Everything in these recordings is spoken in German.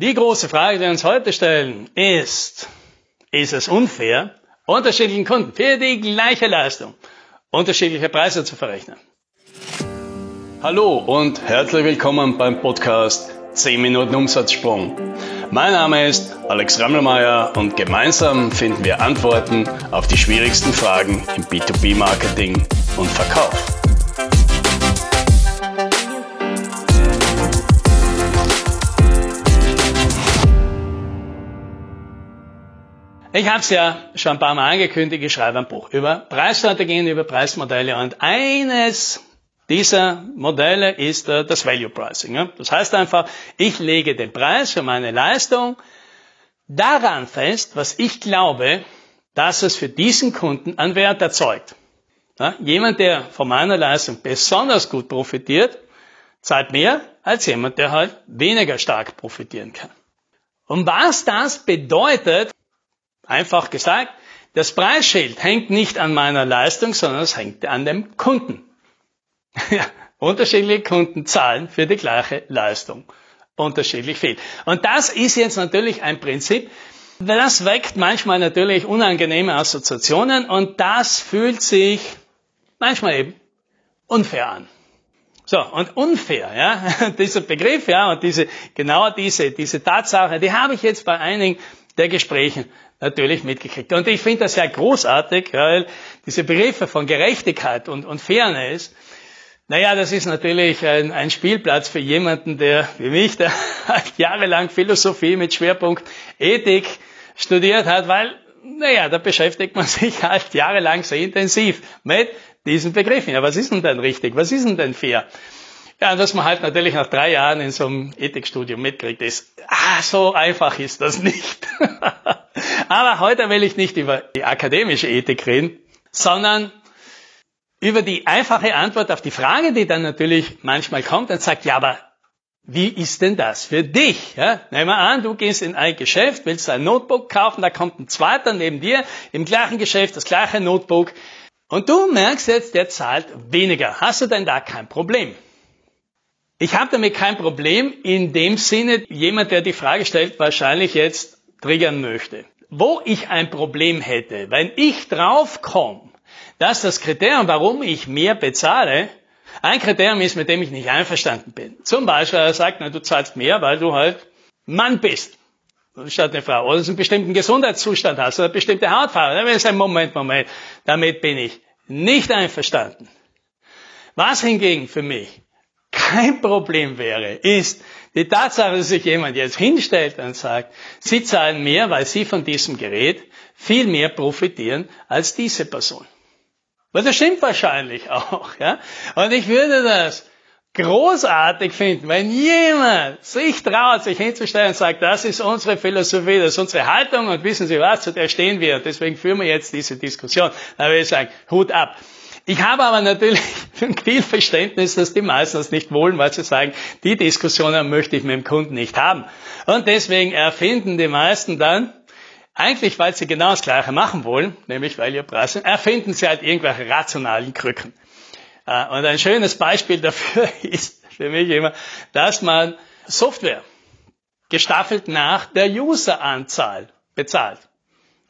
Die große Frage, die wir uns heute stellen, ist, ist es unfair, unterschiedlichen Kunden für die gleiche Leistung unterschiedliche Preise zu verrechnen? Hallo und herzlich willkommen beim Podcast 10 Minuten Umsatzsprung. Mein Name ist Alex Rammelmeier und gemeinsam finden wir Antworten auf die schwierigsten Fragen im B2B-Marketing und Verkauf. Ich habe es ja schon ein paar Mal angekündigt, ich schreibe ein Buch über Preisstrategien, über Preismodelle und eines dieser Modelle ist äh, das Value Pricing. Das heißt einfach, ich lege den Preis für meine Leistung daran fest, was ich glaube, dass es für diesen Kunden an Wert erzeugt. Jemand, der von meiner Leistung besonders gut profitiert, zahlt mehr als jemand, der halt weniger stark profitieren kann. Und was das bedeutet, Einfach gesagt, das Preisschild hängt nicht an meiner Leistung, sondern es hängt an dem Kunden. ja, unterschiedliche Kunden zahlen für die gleiche Leistung unterschiedlich viel. Und das ist jetzt natürlich ein Prinzip, das weckt manchmal natürlich unangenehme Assoziationen und das fühlt sich manchmal eben unfair an. So, und unfair, ja, dieser Begriff, ja, und diese, genau diese, diese Tatsache, die habe ich jetzt bei einigen der Gesprächen natürlich mitgekriegt. Und ich finde das sehr großartig, weil diese Begriffe von Gerechtigkeit und, und Fairness, naja, das ist natürlich ein, ein Spielplatz für jemanden, der, wie mich, der halt jahrelang Philosophie mit Schwerpunkt Ethik studiert hat, weil, naja, da beschäftigt man sich halt jahrelang sehr intensiv mit diesen Begriffen. Ja, was ist denn denn richtig? Was ist denn denn fair? Ja, und was man halt natürlich nach drei Jahren in so einem Ethikstudium mitkriegt, ist, ah, so einfach ist das nicht. Aber heute will ich nicht über die akademische Ethik reden, sondern über die einfache Antwort auf die Frage, die dann natürlich manchmal kommt und sagt, ja, aber wie ist denn das für dich? Ja, nehmen wir an, du gehst in ein Geschäft, willst ein Notebook kaufen, da kommt ein zweiter neben dir im gleichen Geschäft, das gleiche Notebook. Und du merkst jetzt, der zahlt weniger. Hast du denn da kein Problem? Ich habe damit kein Problem in dem Sinne, jemand, der die Frage stellt, wahrscheinlich jetzt triggern möchte wo ich ein Problem hätte, wenn ich draufkomme, dass das Kriterium, warum ich mehr bezahle, ein Kriterium ist, mit dem ich nicht einverstanden bin. Zum Beispiel, er sagt, na, du zahlst mehr, weil du halt Mann bist. Statt eine Frau. Oder du einen bestimmten Gesundheitszustand hast, oder eine bestimmte Hautfarbe. Dann es ein Moment, Moment. Damit bin ich nicht einverstanden. Was hingegen für mich kein Problem wäre, ist, die Tatsache, dass sich jemand jetzt hinstellt und sagt, Sie zahlen mehr, weil Sie von diesem Gerät viel mehr profitieren als diese Person. Weil das stimmt wahrscheinlich auch, ja. Und ich würde das großartig finden, wenn jemand sich traut, sich hinzustellen und sagt, das ist unsere Philosophie, das ist unsere Haltung und wissen Sie was, zu der stehen wir. Deswegen führen wir jetzt diese Diskussion. Da würde ich sagen, Hut ab. Ich habe aber natürlich viel Verständnis, dass die meisten das nicht wollen, weil sie sagen, die Diskussionen möchte ich mit dem Kunden nicht haben. Und deswegen erfinden die meisten dann, eigentlich weil sie genau das Gleiche machen wollen, nämlich weil ihr Preis, erfinden sie halt irgendwelche rationalen Krücken. Äh, und ein schönes Beispiel dafür ist für mich immer, dass man Software gestaffelt nach der Useranzahl bezahlt.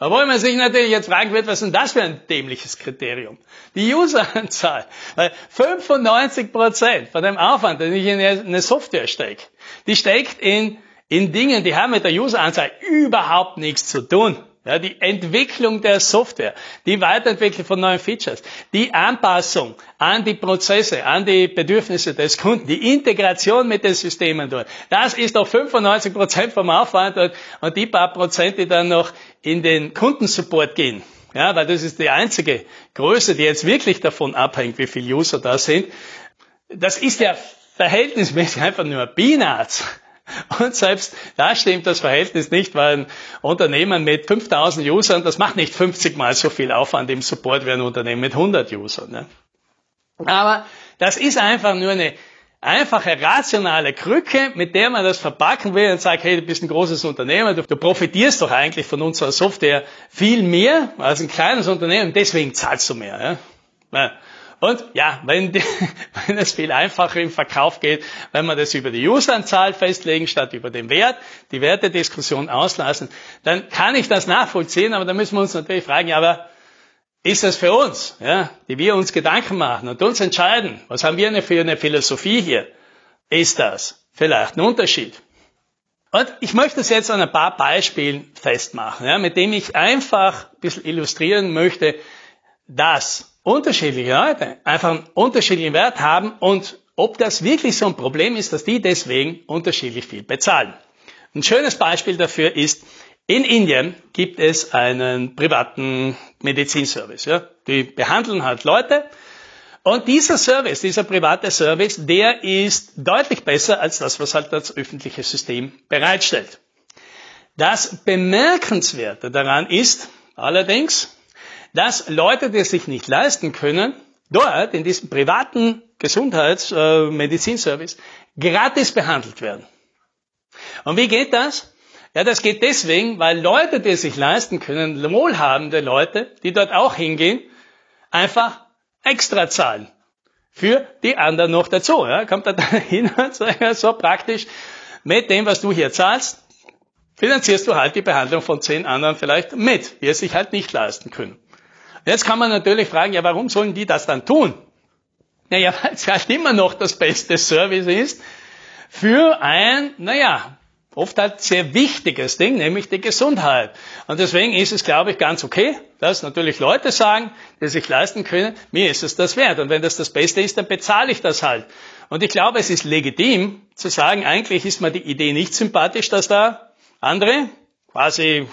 Obwohl man sich natürlich jetzt fragen wird, was ist denn das für ein dämliches Kriterium? Die Useranzahl. Weil 95 Prozent von dem Aufwand, den ich in eine Software stecke, die steckt in, in Dingen, die haben mit der Useranzahl überhaupt nichts zu tun. Ja, die Entwicklung der Software, die Weiterentwicklung von neuen Features, die Anpassung an die Prozesse, an die Bedürfnisse des Kunden, die Integration mit den Systemen dort. Das ist doch 95 Prozent vom Aufwand und, und die paar Prozent, die dann noch in den Kundensupport gehen. Ja, weil das ist die einzige Größe, die jetzt wirklich davon abhängt, wie viele User da sind. Das ist ja verhältnismäßig einfach nur Peanuts. Und selbst da stimmt das Verhältnis nicht, weil ein Unternehmen mit 5000 Usern, das macht nicht 50 mal so viel Aufwand im Support wie ein Unternehmen mit 100 Usern. Ne? Aber das ist einfach nur eine einfache rationale Krücke, mit der man das verpacken will und sagt, hey, du bist ein großes Unternehmen, du, du profitierst doch eigentlich von unserer Software viel mehr als ein kleines Unternehmen, deswegen zahlst du mehr. Ja? Und ja, wenn, die, wenn es viel einfacher im Verkauf geht, wenn man das über die Useranzahl festlegen statt über den Wert, die Wertediskussion auslassen, dann kann ich das nachvollziehen, aber da müssen wir uns natürlich fragen, ja, aber ist das für uns, ja, die wir uns Gedanken machen und uns entscheiden, was haben wir für eine Philosophie hier? Ist das vielleicht ein Unterschied? Und ich möchte es jetzt an ein paar Beispielen festmachen, ja, mit dem ich einfach ein bisschen illustrieren möchte, dass unterschiedliche Leute einfach einen unterschiedlichen Wert haben und ob das wirklich so ein Problem ist, dass die deswegen unterschiedlich viel bezahlen. Ein schönes Beispiel dafür ist, in Indien gibt es einen privaten Medizinservice. Ja. Die behandeln halt Leute und dieser Service, dieser private Service, der ist deutlich besser als das, was halt das öffentliche System bereitstellt. Das Bemerkenswerte daran ist allerdings, dass Leute, die es sich nicht leisten können, dort in diesem privaten Gesundheitsmedizinservice äh, gratis behandelt werden. Und wie geht das? Ja, das geht deswegen, weil Leute, die es sich leisten können, wohlhabende Leute, die dort auch hingehen, einfach extra zahlen. Für die anderen noch dazu. Ja, kommt da hin und sagt, so praktisch, mit dem, was du hier zahlst, finanzierst du halt die Behandlung von zehn anderen vielleicht mit, die es sich halt nicht leisten können. Jetzt kann man natürlich fragen, ja, warum sollen die das dann tun? Naja, weil es halt immer noch das beste Service ist für ein, naja, oft halt sehr wichtiges Ding, nämlich die Gesundheit. Und deswegen ist es, glaube ich, ganz okay, dass natürlich Leute sagen, die sich leisten können, mir ist es das wert. Und wenn das das Beste ist, dann bezahle ich das halt. Und ich glaube, es ist legitim zu sagen, eigentlich ist mir die Idee nicht sympathisch, dass da andere quasi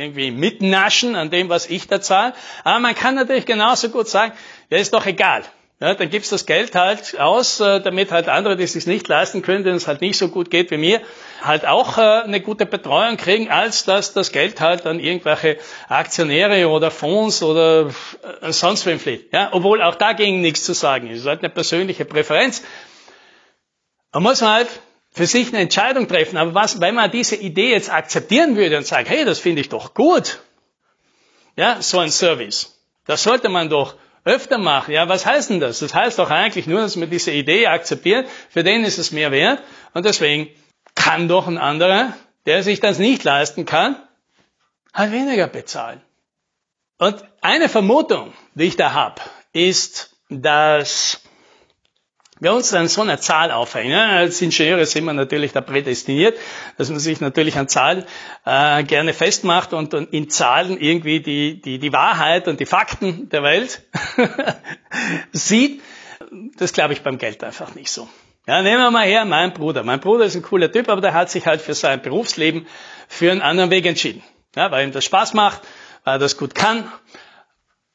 irgendwie mitnaschen an dem, was ich da zahle. Aber man kann natürlich genauso gut sagen, ja, ist doch egal. Ja, dann gibt's das Geld halt aus, äh, damit halt andere, die es sich nicht leisten können, denen es halt nicht so gut geht wie mir, halt auch äh, eine gute Betreuung kriegen, als dass das Geld halt an irgendwelche Aktionäre oder Fonds oder äh, sonst wem flieht. Ja, obwohl auch dagegen nichts zu sagen ist. Es ist halt eine persönliche Präferenz. Man muss halt für sich eine Entscheidung treffen. Aber was, wenn man diese Idee jetzt akzeptieren würde und sagt, hey, das finde ich doch gut. Ja, so ein Service. Das sollte man doch öfter machen. Ja, was heißt denn das? Das heißt doch eigentlich nur, dass man diese Idee akzeptiert, für den ist es mehr wert und deswegen kann doch ein anderer, der sich das nicht leisten kann, halt weniger bezahlen. Und eine Vermutung, die ich da habe, ist, dass wir uns an so einer Zahl aufhängen. Als Ingenieure sind wir natürlich da prädestiniert, dass man sich natürlich an Zahlen äh, gerne festmacht und, und, in Zahlen irgendwie die, die, die Wahrheit und die Fakten der Welt sieht. Das glaube ich beim Geld einfach nicht so. Ja, nehmen wir mal her, mein Bruder. Mein Bruder ist ein cooler Typ, aber der hat sich halt für sein Berufsleben für einen anderen Weg entschieden. Ja, weil ihm das Spaß macht, weil er das gut kann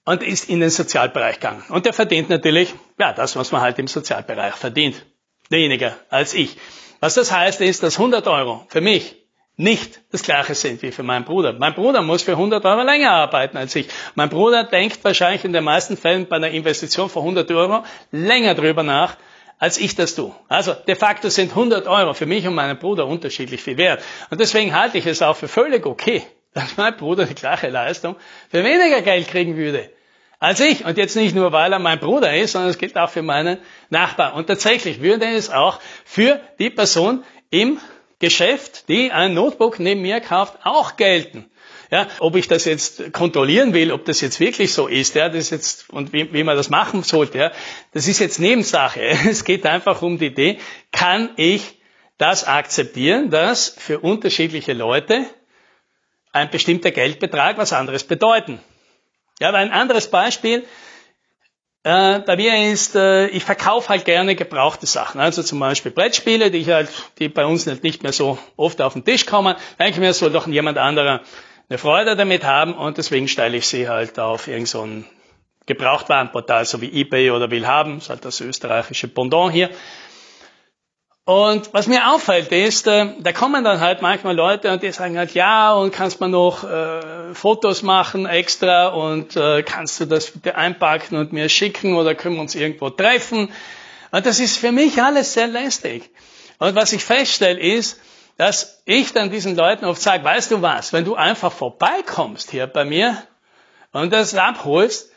und ist in den Sozialbereich gegangen. Und der verdient natürlich, ja, das, was man halt im Sozialbereich verdient. Weniger als ich. Was das heißt, ist, dass 100 Euro für mich nicht das gleiche sind wie für meinen Bruder. Mein Bruder muss für 100 Euro länger arbeiten als ich. Mein Bruder denkt wahrscheinlich in den meisten Fällen bei einer Investition von 100 Euro länger drüber nach, als ich das tue. Also de facto sind 100 Euro für mich und meinen Bruder unterschiedlich viel wert. Und deswegen halte ich es auch für völlig okay, dass mein Bruder die gleiche Leistung für weniger Geld kriegen würde als ich. Und jetzt nicht nur, weil er mein Bruder ist, sondern es gilt auch für meinen Nachbar. Und tatsächlich würde es auch für die Person im Geschäft, die ein Notebook neben mir kauft, auch gelten. Ja, ob ich das jetzt kontrollieren will, ob das jetzt wirklich so ist, ja, das jetzt, und wie, wie man das machen sollte, ja, das ist jetzt Nebensache. Es geht einfach um die Idee, kann ich das akzeptieren, dass für unterschiedliche Leute ein bestimmter Geldbetrag was anderes bedeuten. Ja, aber ein anderes Beispiel, äh, bei mir ist, äh, ich verkaufe halt gerne gebrauchte Sachen. Also zum Beispiel Brettspiele, die ich halt, die bei uns nicht mehr so oft auf den Tisch kommen. Denke mir, soll doch jemand anderer eine Freude damit haben und deswegen stelle ich sie halt auf irgendein so Gebrauchtwarenportal, so wie eBay oder Willhaben, das ist halt das österreichische Pendant hier. Und was mir auffällt ist, äh, da kommen dann halt manchmal Leute und die sagen halt, ja, und kannst man noch äh, Fotos machen extra und äh, kannst du das bitte einpacken und mir schicken oder können wir uns irgendwo treffen? Und das ist für mich alles sehr lästig. Und was ich feststelle ist, dass ich dann diesen Leuten oft sage, weißt du was, wenn du einfach vorbeikommst hier bei mir und das abholst,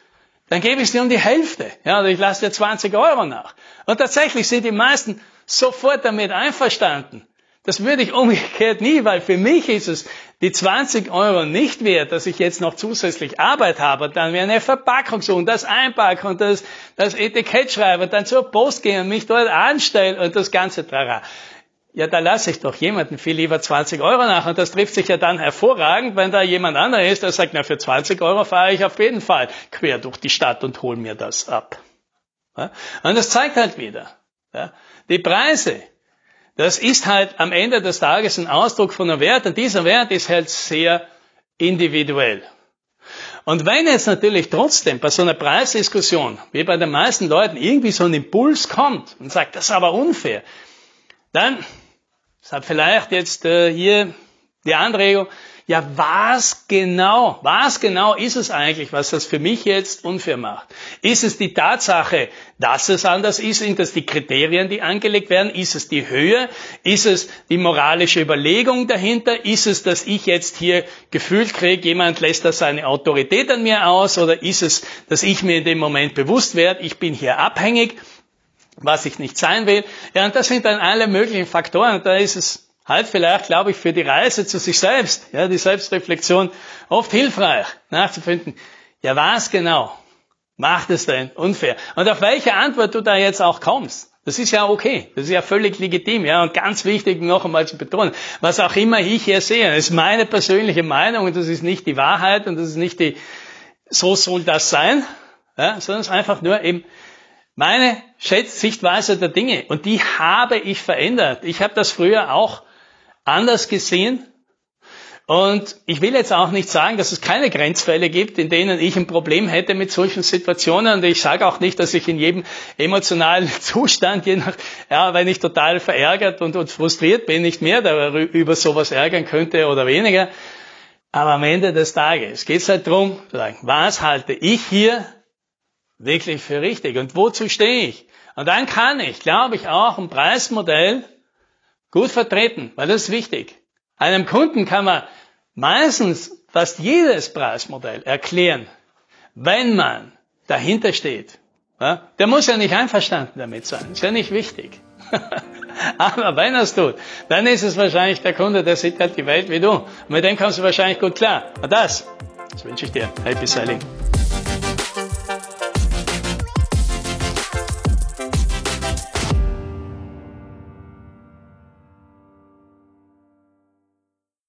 dann gebe ich dir um die Hälfte. Ja, oder ich lasse dir 20 Euro nach. Und tatsächlich sind die meisten sofort damit einverstanden. Das würde ich umgekehrt nie, weil für mich ist es die 20 Euro nicht wert, dass ich jetzt noch zusätzlich Arbeit habe, dann wäre eine Verpackung suchen, das einpacken und das, das Etikett schreiben, dann zur Post gehen und mich dort anstellen und das ganze Trara. Ja, da lasse ich doch jemanden viel lieber 20 Euro nach und das trifft sich ja dann hervorragend, wenn da jemand anderer ist, der sagt, na für 20 Euro fahre ich auf jeden Fall quer durch die Stadt und hole mir das ab. Ja? Und das zeigt halt wieder, ja? die Preise, das ist halt am Ende des Tages ein Ausdruck von einem Wert und dieser Wert ist halt sehr individuell. Und wenn jetzt natürlich trotzdem bei so einer Preisdiskussion, wie bei den meisten Leuten, irgendwie so ein Impuls kommt und sagt, das ist aber unfair, dann hat vielleicht jetzt äh, hier die Anregung, ja, was genau, was genau ist es eigentlich, was das für mich jetzt unfair macht? Ist es die Tatsache, dass es anders ist? Sind das die Kriterien, die angelegt werden? Ist es die Höhe? Ist es die moralische Überlegung dahinter? Ist es, dass ich jetzt hier gefühlt kriege, jemand lässt da seine Autorität an mir aus? Oder ist es, dass ich mir in dem Moment bewusst werde, ich bin hier abhängig, was ich nicht sein will? Ja, und das sind dann alle möglichen Faktoren. Da ist es halt vielleicht, glaube ich, für die Reise zu sich selbst, ja, die Selbstreflexion oft hilfreich, nachzufinden, ja, was genau macht es denn unfair? Und auf welche Antwort du da jetzt auch kommst. Das ist ja okay. Das ist ja völlig legitim. Ja, und ganz wichtig noch einmal zu betonen, was auch immer ich hier sehe, ist meine persönliche Meinung und das ist nicht die Wahrheit und das ist nicht die, so soll das sein, ja, sondern es ist einfach nur eben meine Sichtweise der Dinge. Und die habe ich verändert. Ich habe das früher auch anders gesehen. Und ich will jetzt auch nicht sagen, dass es keine Grenzfälle gibt, in denen ich ein Problem hätte mit solchen Situationen. Und ich sage auch nicht, dass ich in jedem emotionalen Zustand, je nach, ja, wenn ich total verärgert und, und frustriert bin, nicht mehr darüber sowas ärgern könnte oder weniger. Aber am Ende des Tages geht es halt darum, was halte ich hier wirklich für richtig und wozu stehe ich? Und dann kann ich, glaube ich, auch ein Preismodell gut vertreten, weil das ist wichtig. Einem Kunden kann man meistens fast jedes Preismodell erklären, wenn man dahinter steht. Der muss ja nicht einverstanden damit sein, ist ja nicht wichtig. Aber wenn er es tut, dann ist es wahrscheinlich der Kunde, der sieht halt die Welt wie du. Und mit dem kommst du wahrscheinlich gut klar. Und das, das wünsche ich dir. Happy Selling.